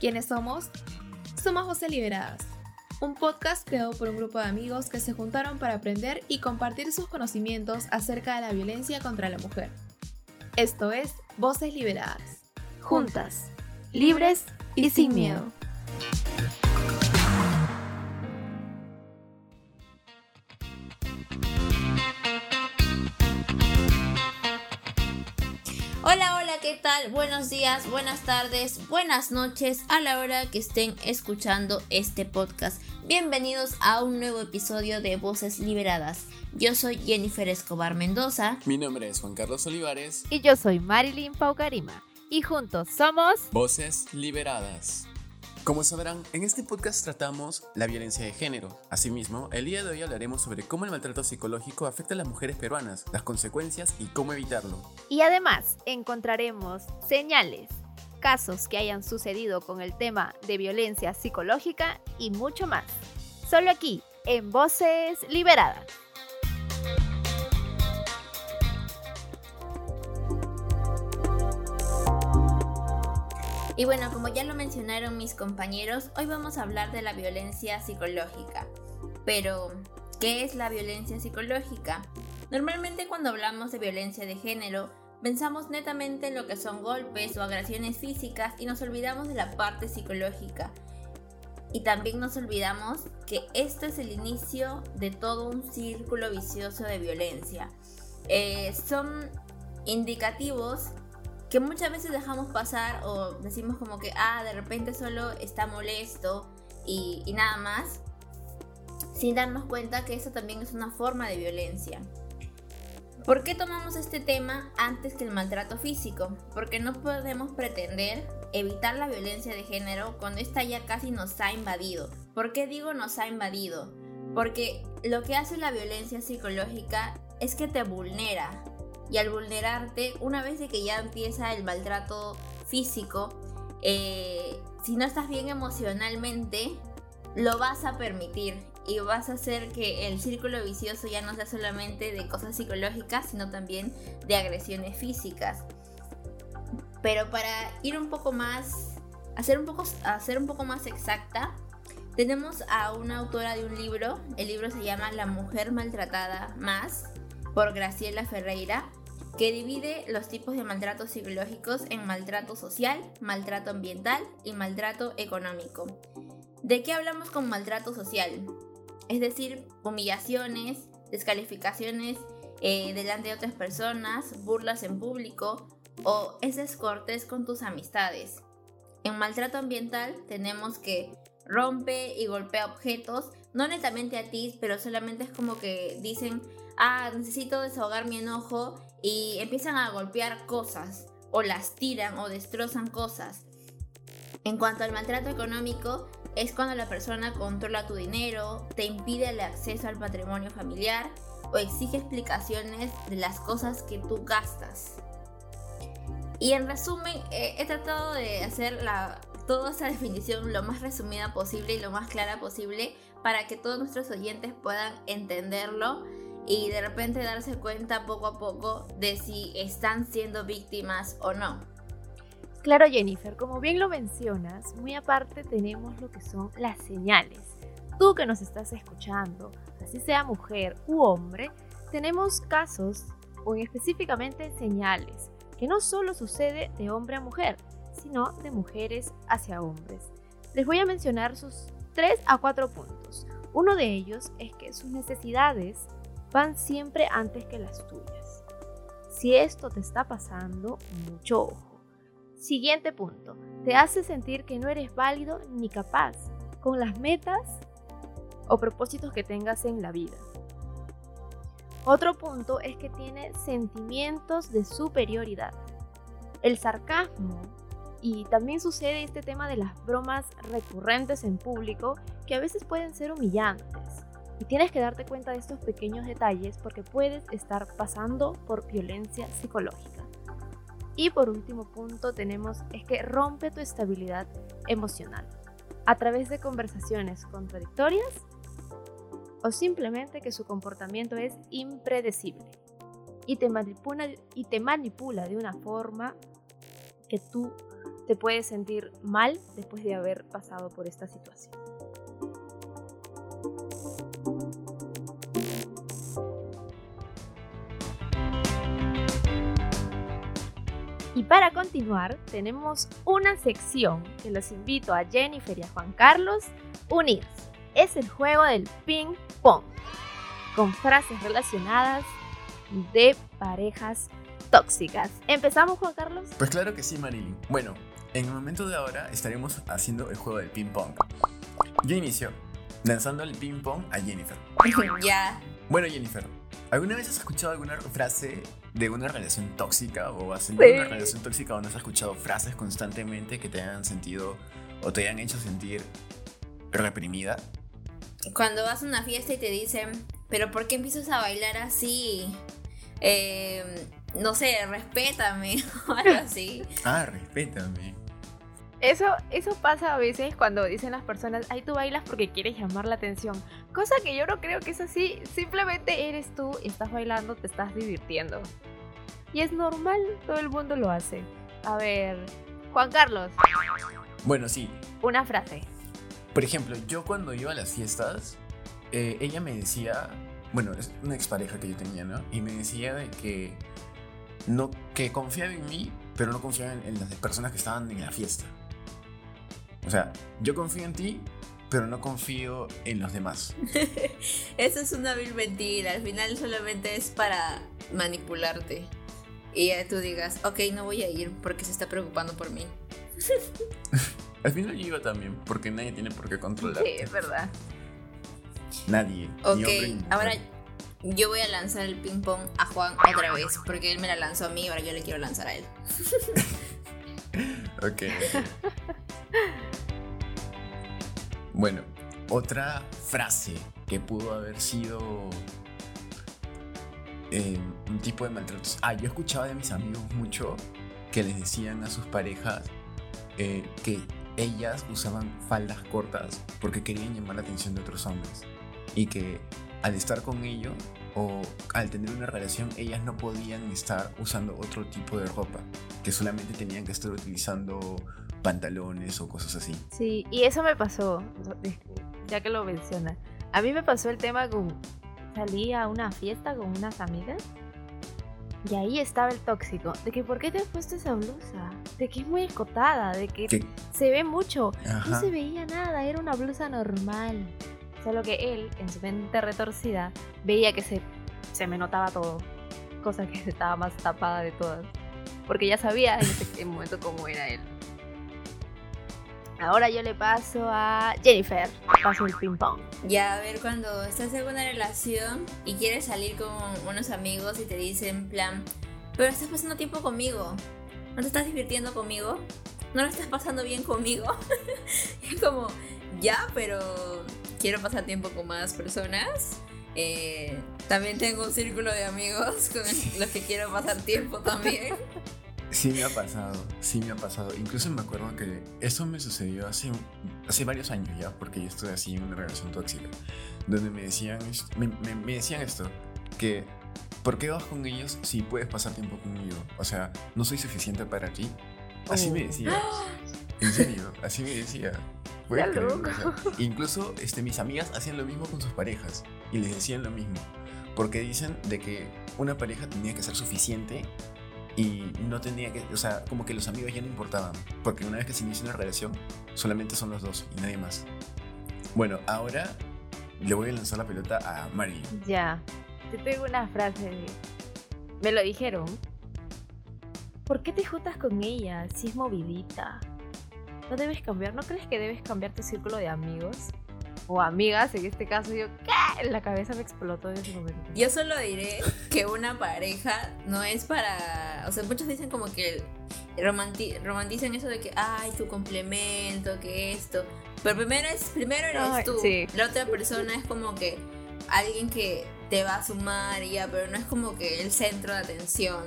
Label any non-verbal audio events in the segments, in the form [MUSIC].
¿Quiénes somos? Somos Voces Liberadas, un podcast creado por un grupo de amigos que se juntaron para aprender y compartir sus conocimientos acerca de la violencia contra la mujer. Esto es Voces Liberadas. Juntas, libres y sin miedo. ¿Qué tal? Buenos días, buenas tardes, buenas noches a la hora que estén escuchando este podcast. Bienvenidos a un nuevo episodio de Voces Liberadas. Yo soy Jennifer Escobar Mendoza. Mi nombre es Juan Carlos Olivares. Y yo soy Marilyn Paucarima. Y juntos somos Voces Liberadas. Como sabrán, en este podcast tratamos la violencia de género. Asimismo, el día de hoy hablaremos sobre cómo el maltrato psicológico afecta a las mujeres peruanas, las consecuencias y cómo evitarlo. Y además encontraremos señales, casos que hayan sucedido con el tema de violencia psicológica y mucho más. Solo aquí, en Voces Liberadas. Y bueno, como ya lo mencionaron mis compañeros, hoy vamos a hablar de la violencia psicológica. Pero, ¿qué es la violencia psicológica? Normalmente cuando hablamos de violencia de género, pensamos netamente en lo que son golpes o agresiones físicas y nos olvidamos de la parte psicológica. Y también nos olvidamos que esto es el inicio de todo un círculo vicioso de violencia. Eh, son indicativos que muchas veces dejamos pasar o decimos como que, ah, de repente solo está molesto y, nada más, sin darnos cuenta que eso también es una forma de violencia. ¿Por qué tomamos este tema antes que el maltrato físico? Porque no podemos pretender evitar la violencia de género cuando esta ya casi nos ha invadido. ¿Por qué digo nos ha invadido? Porque lo que hace la violencia psicológica es que te vulnera, y al vulnerarte, una vez que ya empieza el maltrato físico, eh, si no estás bien emocionalmente, lo vas a permitir y vas a hacer que el círculo vicioso ya no sea solamente de cosas psicológicas, sino también de agresiones físicas. Pero para ir un poco más, hacer un poco, hacer un poco más exacta, tenemos a una autora de un libro, el libro se llama La mujer maltratada más, por Graciela Ferreira, que divide los tipos de maltrato psicológicos en maltrato social, maltrato ambiental y maltrato económico. ¿De qué hablamos con maltrato social? Es decir, humillaciones, descalificaciones eh, delante de otras personas, burlas en público o ese cortes con tus amistades. En maltrato ambiental tenemos que rompe y golpea objetos, no netamente a ti, pero solamente es como que dicen, ah, necesito desahogar mi enojo y empiezan a golpear cosas o las tiran o destrozan cosas. En cuanto al maltrato económico, es cuando la persona controla tu dinero, te impide el acceso al patrimonio familiar o exige explicaciones de las cosas que tú gastas. Y en resumen, eh, he tratado de hacer toda esa [LAUGHS] definición lo más resumida posible y lo más clara posible para que todos nuestros oyentes puedan entenderlo y de repente darse cuenta poco a poco de si están siendo víctimas o no. Claro, Jennifer, como bien lo mencionas, muy aparte tenemos lo que son las señales. Tú que nos estás escuchando, así sea mujer u hombre, tenemos casos o específicamente señales que no solo sucede de hombre a mujer, sino de mujeres hacia hombres. Les voy a mencionar sus 3 a 4 puntos. Uno de ellos es que sus necesidades van siempre antes que las tuyas. Si esto te está pasando, mucho ojo. Siguiente punto, te hace sentir que no eres válido ni capaz con las metas o propósitos que tengas en la vida. Otro punto es que tiene sentimientos de superioridad. El sarcasmo y también sucede este tema de las bromas recurrentes en público que a veces pueden ser humillantes. Y tienes que darte cuenta de estos pequeños detalles porque puedes estar pasando por violencia psicológica. Y por último punto tenemos es que rompe tu estabilidad emocional a través de conversaciones contradictorias o simplemente que su comportamiento es impredecible y te manipula, y te manipula de una forma que tú te puedes sentir mal después de haber pasado por esta situación. Y para continuar, tenemos una sección que los invito a Jennifer y a Juan Carlos unir. Es el juego del ping pong, con frases relacionadas de parejas tóxicas. ¿Empezamos, Juan Carlos? Pues claro que sí, Marilyn. Bueno, en el momento de ahora estaremos haciendo el juego del ping pong. Yo inicio lanzando el ping pong a Jennifer. [LAUGHS] ya. Bueno, Jennifer, ¿alguna vez has escuchado alguna frase de una relación tóxica o has tenido una relación tóxica o no has escuchado frases constantemente que te hayan sentido o te hayan hecho sentir reprimida? Cuando vas a una fiesta y te dicen, pero ¿por qué empiezas a bailar así? Eh, no sé, respétame [LAUGHS] o algo así. Ah, respétame. Eso, eso pasa a veces cuando dicen las personas, ay, tú bailas porque quieres llamar la atención. Cosa que yo no creo que es así. Simplemente eres tú, estás bailando, te estás divirtiendo. Y es normal, todo el mundo lo hace. A ver, Juan Carlos. Bueno, sí. Una frase. Por ejemplo, yo cuando iba a las fiestas, eh, ella me decía, bueno, es una expareja que yo tenía, ¿no? Y me decía de que no, que confiaba en mí, pero no confiaba en, las personas que estaban en la fiesta. O sea, yo confío en ti, pero no confío en los demás. [LAUGHS] Eso es una vil mentira. Al final solamente es para manipularte. Y ya tú digas, ok, no voy a ir porque se está preocupando por mí. [LAUGHS] Al final yo iba también, porque nadie tiene por qué controlar. Sí, es verdad. Nadie. Ok, ahora yo voy a lanzar el ping pong a Juan otra vez, porque él me la lanzó a mí y ahora yo le quiero lanzar a él. [LAUGHS] ok. Bueno, otra frase que pudo haber sido eh, un tipo de maltrato. Ah, yo escuchaba de mis amigos mucho que les decían a sus parejas eh, que ellas usaban faldas cortas porque querían llamar la atención de otros hombres y que al estar con ellos o al tener una relación, ellas no podían estar usando otro tipo de ropa, que solamente tenían que estar utilizando pantalones o cosas así. Sí, y eso me pasó, ya que lo mencionas. A mí me pasó el tema con salí a una fiesta con unas amigas y ahí estaba el tóxico, de que ¿por qué te has puesto esa blusa? De que es muy escotada, de que se ve mucho. No se veía nada, era una blusa normal. Solo que él, en su mente retorcida, veía que se, se me notaba todo. Cosa que [LAUGHS] estaba más tapada de todas. Porque ya sabía en ese momento cómo era él. Ahora yo le paso a Jennifer. Paso el ping pong. Ya, a ver, cuando estás en una relación y quieres salir con unos amigos y te dicen, plan, pero estás pasando tiempo conmigo. ¿No te estás divirtiendo conmigo? ¿No lo estás pasando bien conmigo? [LAUGHS] es como, ya, pero quiero pasar tiempo con más personas. Eh, también tengo un círculo de amigos con los que quiero pasar tiempo también. [LAUGHS] Sí me ha pasado, sí me ha pasado. Incluso me acuerdo que eso me sucedió hace, hace varios años ya, porque yo estuve así en una relación tóxica, donde me decían, me, me, decían esto, que ¿por qué vas con ellos si puedes pasar tiempo conmigo? O sea, no soy suficiente para ti. Así me oh. decía. [GASPS] En serio, así me decía. incluso este, mis amigas hacían lo mismo con sus parejas y les decían lo mismo. Porque dicen de que una pareja tenía que ser suficiente y no tenía que, o sea, como que los amigos ya no importaban. Porque una vez que se inicia una relación, solamente son los dos y nadie más. Bueno, ahora le voy a lanzar la pelota a Mari. Ya, yo tengo una frase. Me lo dijeron. ¿Por qué te juntas con ella si es movidita? no debes cambiar, ¿no crees que debes cambiar tu círculo de amigos? O amigas, en este caso, yo, ¿qué? La cabeza me explotó en ese momento. Yo solo diré que una pareja no es para. O sea, muchos dicen como que romantizan eso de que, ay, tu complemento, que esto. Pero primero, es, primero eres tú. La otra persona es como que alguien que te va a sumar y ya, pero no es como que el centro de atención.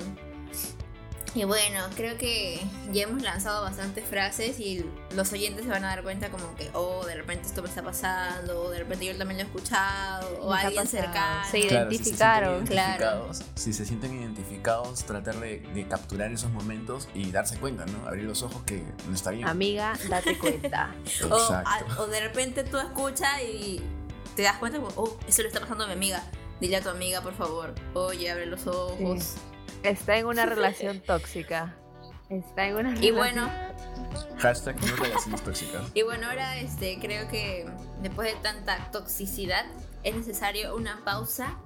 Y bueno, creo que ya hemos lanzado bastantes frases y los oyentes se van a dar cuenta como que, oh, de repente esto me está pasando, o de repente yo también lo he escuchado, o alguien cercano. Se identificaron, claro. Si se sienten identificados, tratar de, de, capturar esos momentos y darse cuenta, ¿no? Abrir los ojos que no está bien. Amiga, date cuenta. [LAUGHS] o, o, de repente tú escuchas y te das cuenta, oh, eso le está pasando a mi amiga. Dile a tu amiga, por favor, oye, abre los ojos. Está en una relación tóxica. Está en una relación. Y bueno. Hashtag no relaciones tóxicas. Y bueno, ahora este, creo que después de tanta toxicidad es necesario una pausa.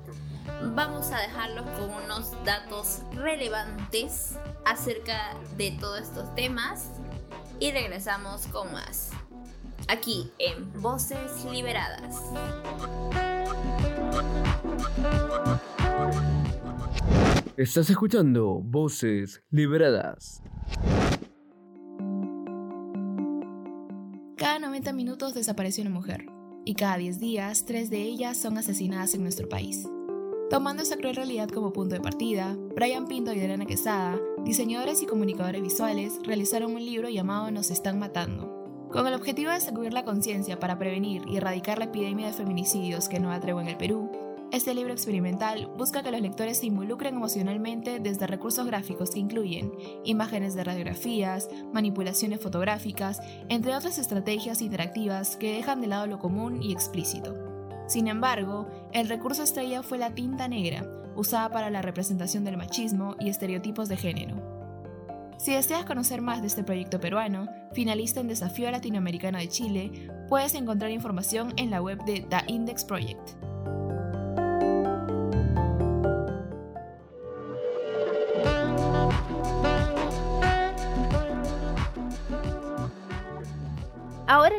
Vamos a dejarlos con unos datos relevantes acerca de todos estos temas y regresamos con más. Aquí en Voces Liberadas. Estás escuchando Voces Liberadas. Cada 90 minutos desaparece una mujer y cada 10 días, 3 de ellas son asesinadas en nuestro país. Tomando esa cruel realidad como punto de partida, Brian Pinto y Elena Quesada, diseñadores y comunicadores visuales, realizaron un libro llamado Nos están matando, con el objetivo de sacudir la conciencia para prevenir y erradicar la epidemia de feminicidios que no atrevo en el Perú este libro experimental busca que los lectores se involucren emocionalmente desde recursos gráficos que incluyen imágenes de radiografías, manipulaciones fotográficas, entre otras estrategias interactivas que dejan de lado lo común y explícito. Sin embargo, el recurso estrella fue la tinta negra, usada para la representación del machismo y estereotipos de género. Si deseas conocer más de este proyecto peruano, finalista en Desafío Latinoamericano de Chile, puedes encontrar información en la web de The Index Project.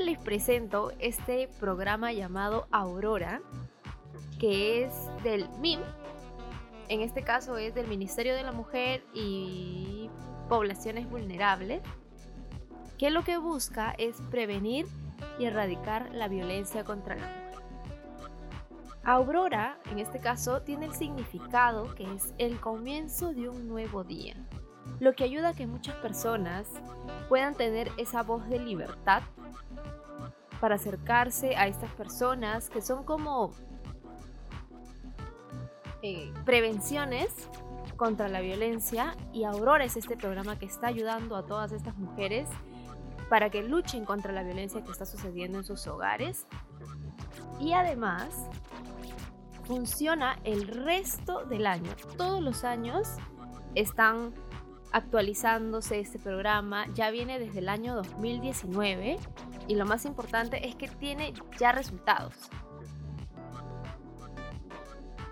Les presento este programa llamado Aurora, que es del MIM, en este caso es del Ministerio de la Mujer y Poblaciones Vulnerables, que lo que busca es prevenir y erradicar la violencia contra la mujer. Aurora, en este caso, tiene el significado que es el comienzo de un nuevo día, lo que ayuda a que muchas personas puedan tener esa voz de libertad para acercarse a estas personas que son como eh, prevenciones contra la violencia y Aurora es este programa que está ayudando a todas estas mujeres para que luchen contra la violencia que está sucediendo en sus hogares y además funciona el resto del año. Todos los años están actualizándose este programa, ya viene desde el año 2019 y lo más importante es que tiene ya resultados.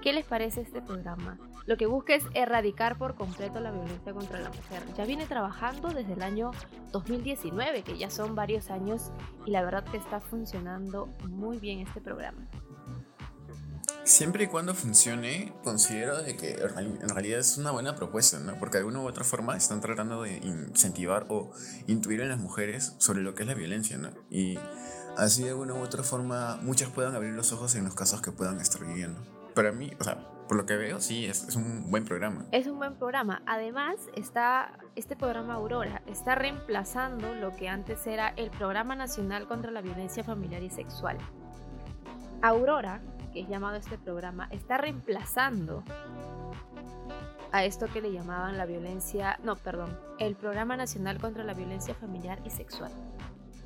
¿Qué les parece este programa? Lo que busca es erradicar por completo la violencia contra la mujer. Ya viene trabajando desde el año 2019, que ya son varios años, y la verdad que está funcionando muy bien este programa. Siempre y cuando funcione, considero de que en realidad es una buena propuesta, ¿no? Porque de alguna u otra forma están tratando de incentivar o intuir en las mujeres sobre lo que es la violencia, ¿no? Y así de alguna u otra forma muchas puedan abrir los ojos en los casos que puedan estar viviendo. Para mí, o sea, por lo que veo, sí, es, es, un buen programa. Es un buen programa. Además, está, este programa Aurora está reemplazando lo que antes era el Programa Nacional contra la Violencia Familiar y Sexual. Aurora que es llamado este programa, está reemplazando a esto que le llamaban la violencia, no, perdón, el Programa Nacional contra la Violencia Familiar y Sexual.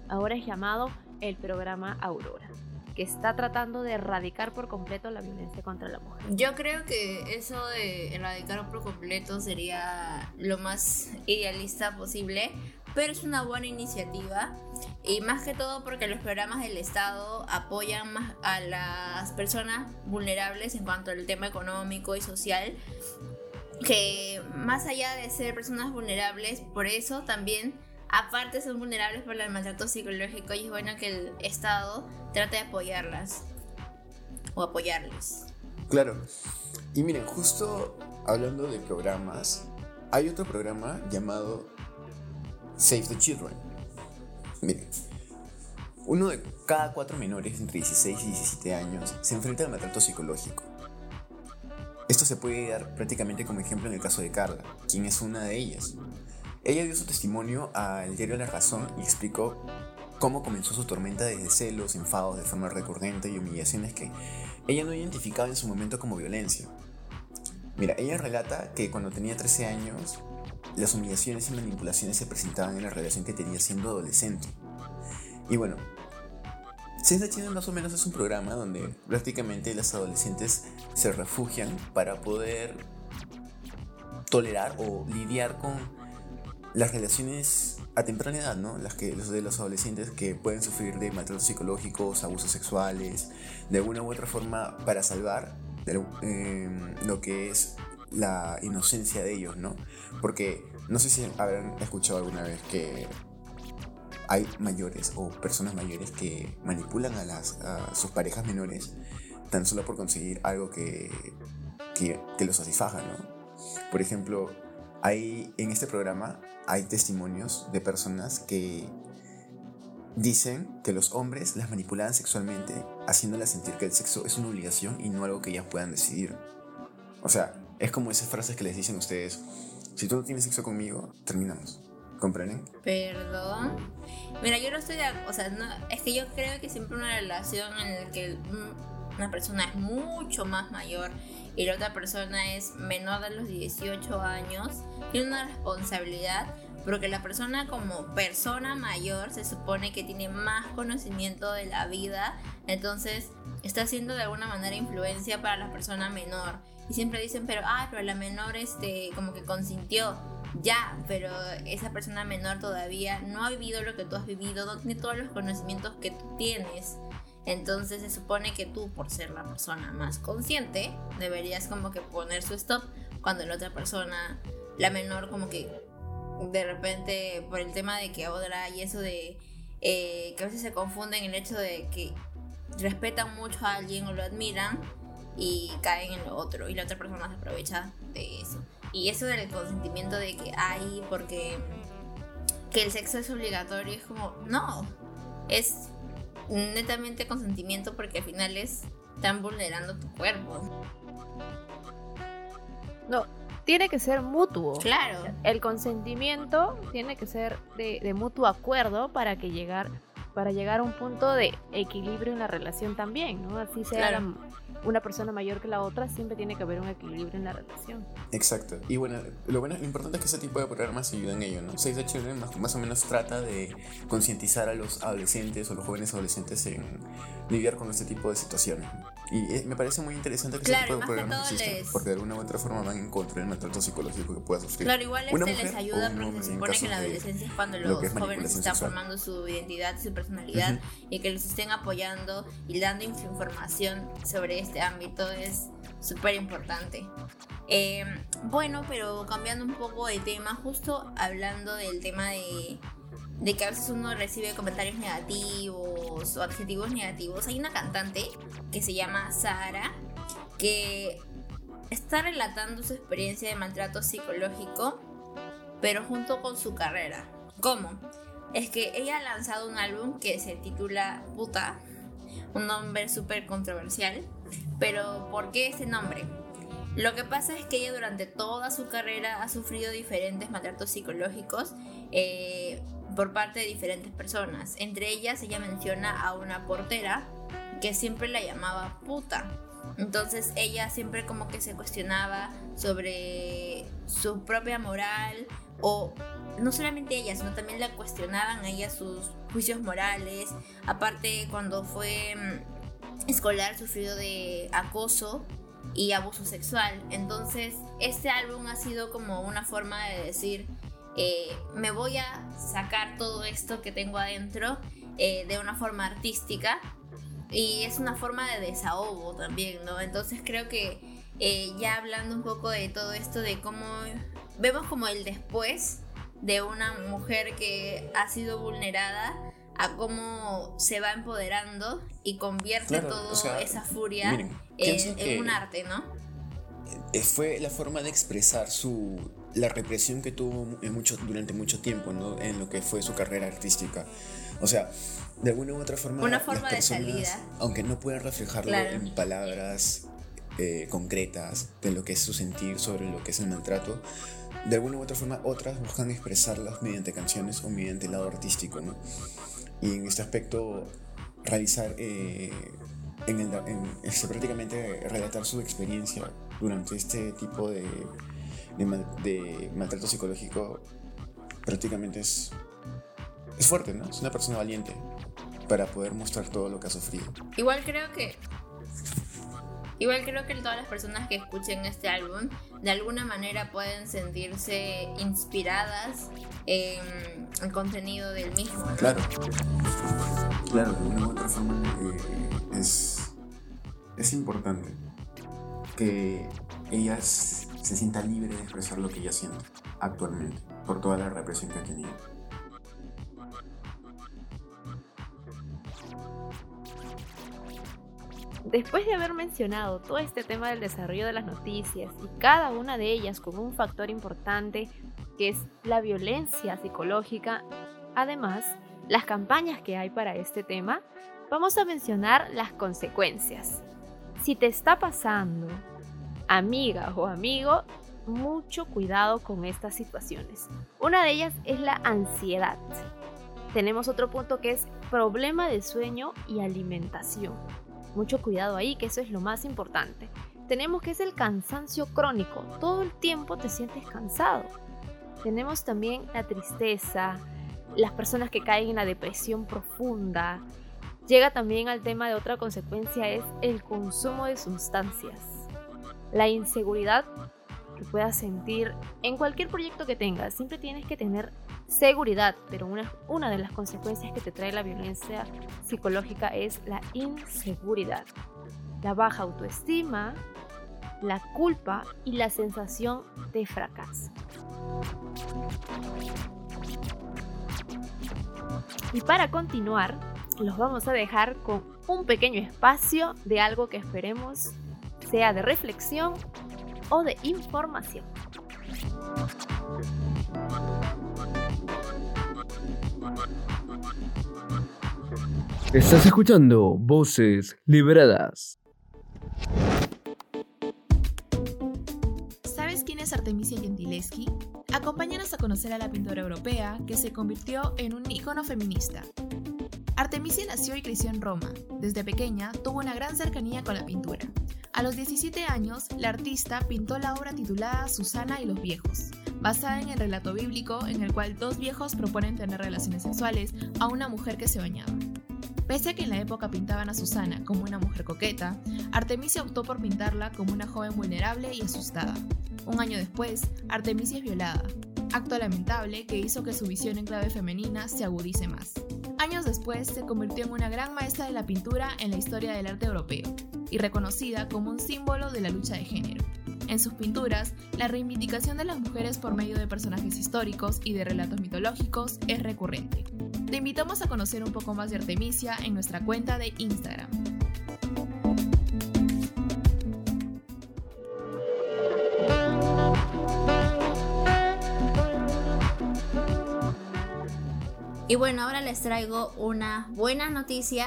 Ahora es llamado el programa Aurora, que está tratando de erradicar por completo la violencia contra la mujer. Yo creo que eso de erradicar por completo sería lo más idealista posible, pero es una buena iniciativa. Y más que todo porque los programas del Estado apoyan más a las personas vulnerables en cuanto al tema económico y social que más allá de ser personas vulnerables por eso también aparte son vulnerables por el maltrato psicológico y es bueno que el Estado trate de apoyarlas o apoyarles. Claro. Y miren justo hablando de programas hay otro programa llamado Save the Children. Miren, uno de cada cuatro menores entre 16 y 17 años se enfrenta al maltrato psicológico. Esto se puede dar prácticamente como ejemplo en el caso de Carla, quien es una de ellas. Ella dio su testimonio al diario La Razón y explicó cómo comenzó su tormenta de celos, enfados de forma recurrente y humillaciones que ella no identificaba en su momento como violencia. Mira, ella relata que cuando tenía 13 años, las humillaciones y manipulaciones se presentaban en la relación que tenía siendo adolescente. Y bueno, Senza China más o menos es un programa donde prácticamente las adolescentes se refugian para poder tolerar o lidiar con las relaciones a temprana edad, ¿no? Las que los de los adolescentes que pueden sufrir de maltratos psicológicos, abusos sexuales, de alguna u otra forma para salvar em, lo que es la inocencia de ellos, ¿no? Porque no sé si habrán escuchado alguna vez que hay mayores o personas mayores que manipulan a, sus parejas menores tan solo por conseguir algo que, que, que los satisfaja, ¿no? Por ejemplo, hay, en este programa hay testimonios de personas que dicen que los hombres las manipulaban sexualmente, haciéndolas sentir que el sexo es una obligación y no algo que ellas puedan decidir. O sea, es como esas frases que les dicen ustedes, si tú no tienes sexo conmigo, terminamos. ¿Comprenden? Perdón. Mira, yo no estoy de O sea, es que yo creo que siempre una relación en la que una persona es mucho más mayor y la otra persona es menor de los 18 años, tiene una responsabilidad porque la persona como persona mayor se supone que tiene más conocimiento de la vida, entonces está haciendo de alguna manera influencia para la persona menor. Y siempre dicen, pero, ah, pero la menor este, como que consintió. Ya, pero esa persona menor todavía no ha vivido lo que tú has vivido, no tiene todos los conocimientos que tú tienes. Entonces se supone que tú, por ser la persona más consciente, deberías como que poner su stop cuando la otra persona, la menor, como que de repente, por el tema de que ahora y eso de eh, que a veces se confunden el hecho de que respetan mucho a alguien o lo admiran y caen en lo otro y la otra persona se aprovecha de eso. Y eso del consentimiento de que hay porque que el sexo es obligatorio es como, no, es netamente consentimiento porque al final es están vulnerando tu cuerpo. No, tiene que ser mutuo. Claro. El consentimiento tiene que ser de, mutuo acuerdo para que llegar para llegar a un punto de equilibrio en la relación también, ¿no? Así sea una persona mayor que la otra, siempre tiene que haber un equilibrio en la relación. Exacto. Y bueno, lo bueno, lo importante es que ese tipo de programas ayudan en ello, ¿no? Seis de Children más, o menos trata de concientizar a los adolescentes o los jóvenes adolescentes en lidiar con este tipo de situaciones. Y eh, me parece muy interesante que ese tipo de programas existan, porque de alguna u otra forma van en contra del maltrato psicológico que pueda sufrir. Claro, igual este les ayuda porque se supone que en la adolescencia es cuando los jóvenes están formando su identidad, su personalidad y que los estén apoyando y dando información sobre esto este ámbito es súper importante. Eh, bueno, pero cambiando un poco de tema, justo hablando del tema de, de que a veces uno recibe comentarios negativos o adjetivos negativos, hay una cantante que se llama Sara que está relatando su experiencia de maltrato psicológico, pero junto con su carrera. ¿Cómo? Es que ella ha lanzado un álbum que se titula Puta, un nombre súper controversial, pero ¿por qué ese nombre? Lo que pasa es que ella durante toda su carrera ha sufrido diferentes maltratos psicológicos eh, por parte de diferentes personas. Entre ellas ella menciona a una portera que siempre la llamaba puta. Entonces ella siempre como que se cuestionaba sobre su propia moral o no solamente ella, sino también la cuestionaban a ella sus juicios morales. Aparte cuando fue mm, escolar sufrido de acoso y abuso sexual. Entonces este álbum ha sido como una forma de decir, eh, me voy a sacar todo esto que tengo adentro eh, de una forma artística y es una forma de desahogo también, ¿no? Entonces creo que eh, ya hablando un poco de todo esto, de cómo vemos como el después de una mujer que ha sido vulnerada a cómo se va empoderando y convierte toda esa furia en, un arte, ¿no? Eh, fue la forma de expresar su la represión que tuvo en mucho, durante mucho tiempo ¿no? en lo que fue su carrera artística. O sea, de alguna u otra forma, una forma de salida. Aunque no puedan reflejarlo en palabras eh, concretas de lo que es su sentir sobre lo que es el maltrato, de alguna u otra forma otras buscan expresarlas mediante canciones o mediante el lado artístico, ¿no? Y en este aspecto, realizar, eh, en el, este, prácticamente relatar su experiencia durante este tipo de, de, maltrato psicológico, prácticamente es, es fuerte, ¿no? Es una persona valiente para poder mostrar todo lo que ha sufrido. Igual creo que Igual creo que todas las personas que escuchen este álbum de alguna manera pueden sentirse inspiradas en el contenido del mismo. Claro. Claro, de una u otra forma eh, es, es importante que ellas se sienta libre de expresar lo que ella siente actualmente por toda la represión que ha tenido. Después de haber mencionado todo este tema del desarrollo de las noticias y cada una de ellas con un factor importante que es la violencia psicológica, además, las campañas que hay para este tema, vamos a mencionar las consecuencias. Si te está pasando, amiga o amigo, mucho cuidado con estas situaciones. Una de ellas es la ansiedad. Tenemos otro punto que es problema de sueño y alimentación. Mucho cuidado ahí, que eso es lo más importante. Tenemos que es el cansancio crónico. Todo el tiempo te sientes cansado. Tenemos también la tristeza, las personas que caen en la depresión profunda. Llega también al tema de otra consecuencia es el consumo de sustancias. La inseguridad que puedas sentir en cualquier proyecto que tengas. Siempre tienes que tener seguridad, pero una, una de las consecuencias que te trae la violencia psicológica es la inseguridad, la baja autoestima, la culpa y la sensación de fracaso. Y para continuar, los vamos a dejar con un pequeño espacio de algo que esperemos sea de reflexión o de información. Estás escuchando Voces Liberadas. ¿Sabes quién es Artemisia Gentileschi? Acompáñanos a conocer a la pintora europea que se convirtió en un icono feminista. Artemisia nació y creció en Roma. Desde pequeña tuvo una gran cercanía con la pintura. A los 17 años, la artista pintó la obra titulada Susana y los viejos, basada en el relato bíblico en el cual dos viejos proponen tener relaciones sexuales a una mujer que se bañaba. Pese a que en la época pintaban a Susana como una mujer coqueta, Artemisia optó por pintarla como una joven vulnerable y asustada. Un año después, Artemisia es violada, acto lamentable que hizo que su visión en clave femenina se agudice más. Años después se convirtió en una gran maestra de la pintura en la historia del arte europeo y reconocida como un símbolo de la lucha de género. En sus pinturas, la reivindicación de las mujeres por medio de personajes históricos y de relatos mitológicos es recurrente. Te invitamos a conocer un poco más de Artemisia en nuestra cuenta de Instagram. Y bueno, ahora les traigo una buena noticia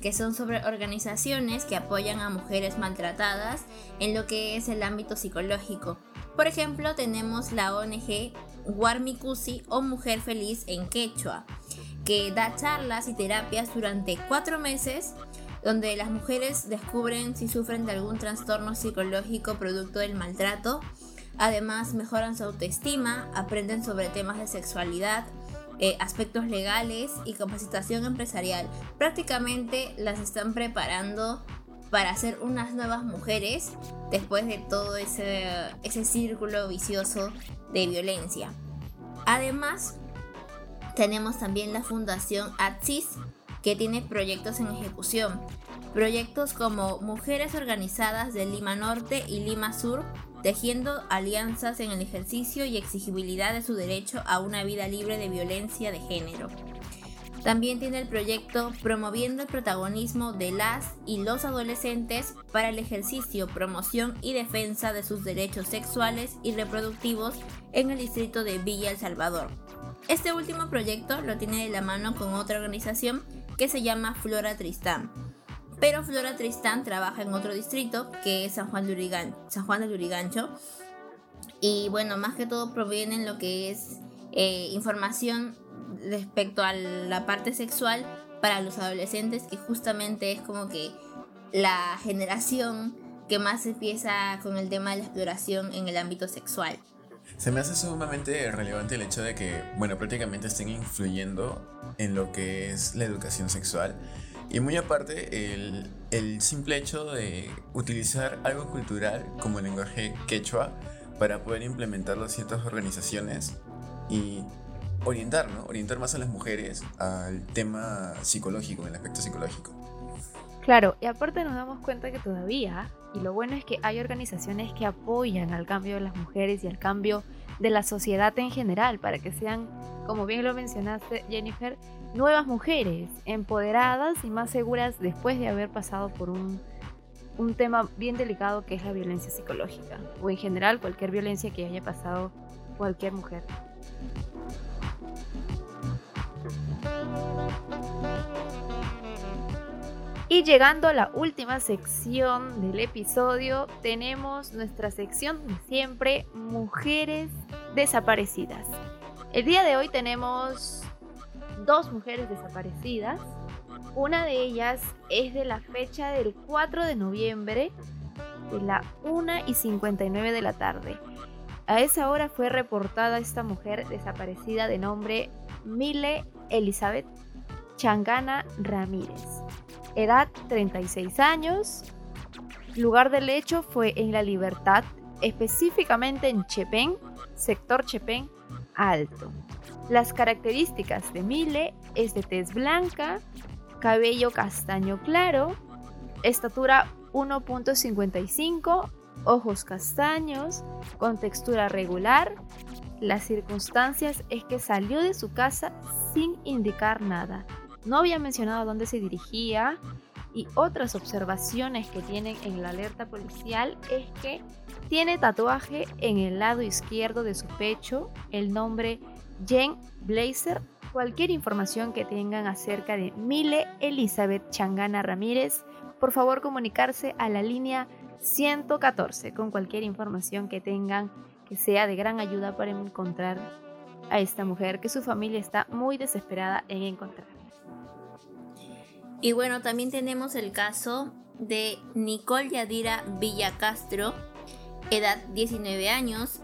que son sobre organizaciones que apoyan a mujeres maltratadas en lo que es el ámbito psicológico. Por ejemplo, tenemos la ONG Warmikusi o Mujer Feliz en Quechua, que da charlas y terapias durante cuatro meses donde las mujeres descubren si sufren de algún trastorno psicológico producto del maltrato. Además, mejoran su autoestima, aprenden sobre temas de sexualidad, eh, aspectos legales y capacitación empresarial. Prácticamente las están preparando para ser unas nuevas mujeres después de todo ese, ese círculo vicioso de violencia. Además, tenemos también la Fundación ATSIS, que tiene proyectos en ejecución. Proyectos como Mujeres Organizadas de Lima Norte y Lima Sur, tejiendo alianzas en el ejercicio y exigibilidad de su derecho a una vida libre de violencia de género. También tiene el proyecto Promoviendo el protagonismo de las y los adolescentes para el ejercicio, promoción y defensa de sus derechos sexuales y reproductivos en el distrito de Villa El Salvador. Este último proyecto lo tiene de la mano con otra organización que se llama Flora Tristán. Pero Flora Tristán trabaja en otro distrito, que es San Juan de, de Lurigancho. Y bueno, más que todo provienen lo que es eh, información respecto a la parte sexual para los adolescentes, que justamente es como que la generación que más empieza con el tema de la exploración en el ámbito sexual. Se me hace sumamente relevante el hecho de que, bueno, prácticamente estén influyendo en lo que es la educación sexual. Y muy aparte, el, simple hecho de utilizar algo cultural como el lenguaje quechua para poder implementarlo en ciertas organizaciones y orientar, ¿no? Orientar más a las mujeres al tema psicológico, el aspecto psicológico. Claro, y aparte nos damos cuenta que todavía, y lo bueno es que hay organizaciones que apoyan al cambio de las mujeres y al cambio de la sociedad en general, para que sean, como bien lo mencionaste Jennifer, nuevas mujeres, empoderadas y más seguras después de haber pasado por un, un tema bien delicado que es la violencia psicológica, o en general cualquier violencia que haya pasado cualquier mujer. Y llegando a la última sección del episodio, tenemos nuestra sección de siempre, mujeres desaparecidas. El día de hoy tenemos dos mujeres desaparecidas. Una de ellas es de la fecha del 4 de noviembre de la 1 y 59 de la tarde. A esa hora fue reportada esta mujer desaparecida de nombre Mile Elizabeth Changana Ramírez edad 36 años. Lugar del hecho fue en La Libertad, específicamente en Chepén, sector Chepén Alto. Las características de Mile es de tez blanca, cabello castaño claro, estatura 1.55, ojos castaños, con textura regular. Las circunstancias es que salió de su casa sin indicar nada no había mencionado a dónde se dirigía y otras observaciones que tienen en la alerta policial es que tiene tatuaje en el lado izquierdo de su pecho el nombre Jen Blazer. Cualquier información que tengan acerca de Mile Elizabeth Changana Ramírez, por favor comunicarse a la línea 114 con cualquier información que tengan que sea de gran ayuda para encontrar a esta mujer que su familia está muy desesperada en encontrar. Y bueno, también tenemos el caso de Nicole Yadira Villacastro, edad 19 años.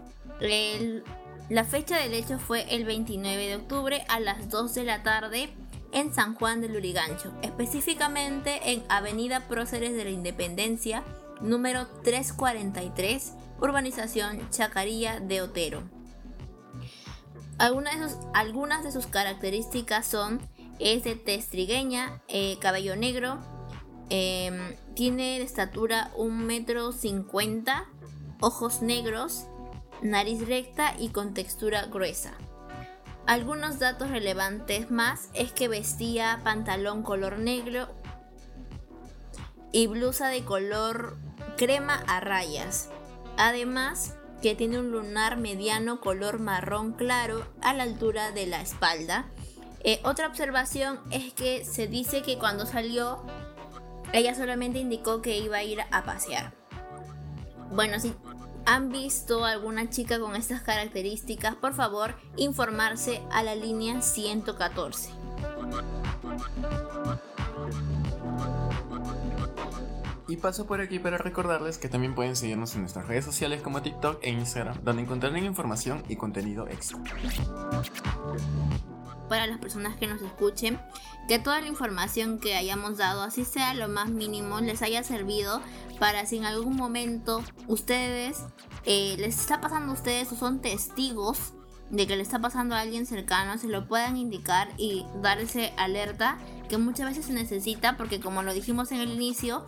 La fecha del hecho fue el 29 de octubre a las 2 de la tarde en San Juan de Lurigancho, específicamente en Avenida Próceres de la Independencia, número 343, urbanización Chacarilla de Otero. Algunas de, sus, algunas de sus características son es de testrigueña, eh, cabello negro, em, tiene de estatura 1 metro 50, ojos negros, nariz recta y con textura gruesa. Algunos datos relevantes más es que vestía pantalón color negro y blusa de color crema a rayas. Además, que tiene un lunar mediano color marrón claro a la altura de la espalda eh, otra observación es que se dice que cuando salió, ella solamente indicó que iba a ir a pasear. Bueno, si han visto alguna chica con estas características, por favor, informarse a la línea 114. Y paso por aquí para recordarles que también pueden seguirnos en nuestras redes sociales como TikTok e Instagram, donde encontrarán información y contenido extra para las personas que nos escuchen, que toda la información que hayamos dado, así sea lo más mínimo, les haya servido para si en algún momento ustedes eh, les está pasando a ustedes o son testigos de que le está pasando a alguien cercano, se lo puedan indicar y darse alerta que muchas veces se necesita porque como lo dijimos en el inicio,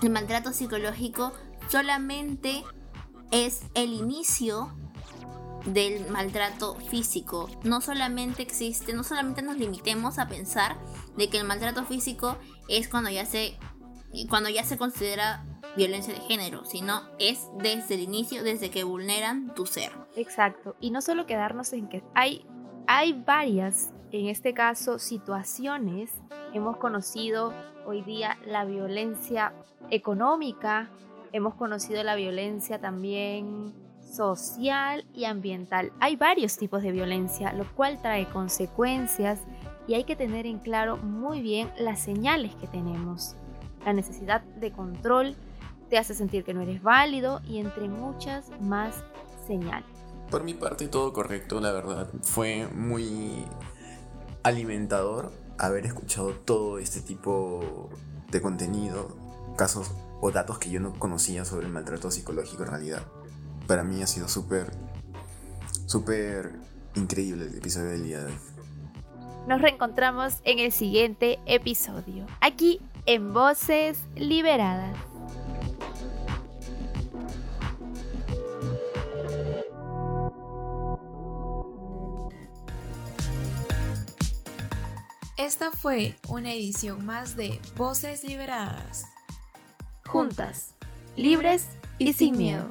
el maltrato psicológico solamente es el inicio del maltrato físico. No solamente existe, no solamente nos limitemos a pensar de que el maltrato físico es cuando ya se cuando ya se considera violencia de género, sino es desde el inicio, desde que vulneran tu ser. Exacto, y no solo quedarnos en que hay hay varias en este caso situaciones. Hemos conocido hoy día la violencia económica, hemos conocido la violencia también social y ambiental. Hay varios tipos de violencia, lo cual trae consecuencias y hay que tener en claro muy bien las señales que tenemos. La necesidad de control te hace sentir que no eres válido y entre muchas más señales. Por mi parte todo correcto, la verdad. Fue muy alimentador haber escuchado todo este tipo de contenido, casos o datos que yo no conocía sobre el maltrato psicológico en realidad. Para mí ha sido súper, súper increíble el episodio del día de hoy. Nos reencontramos en el siguiente episodio, aquí en Voces Liberadas. Esta fue una edición más de Voces Liberadas. Juntas, libres y sin miedo.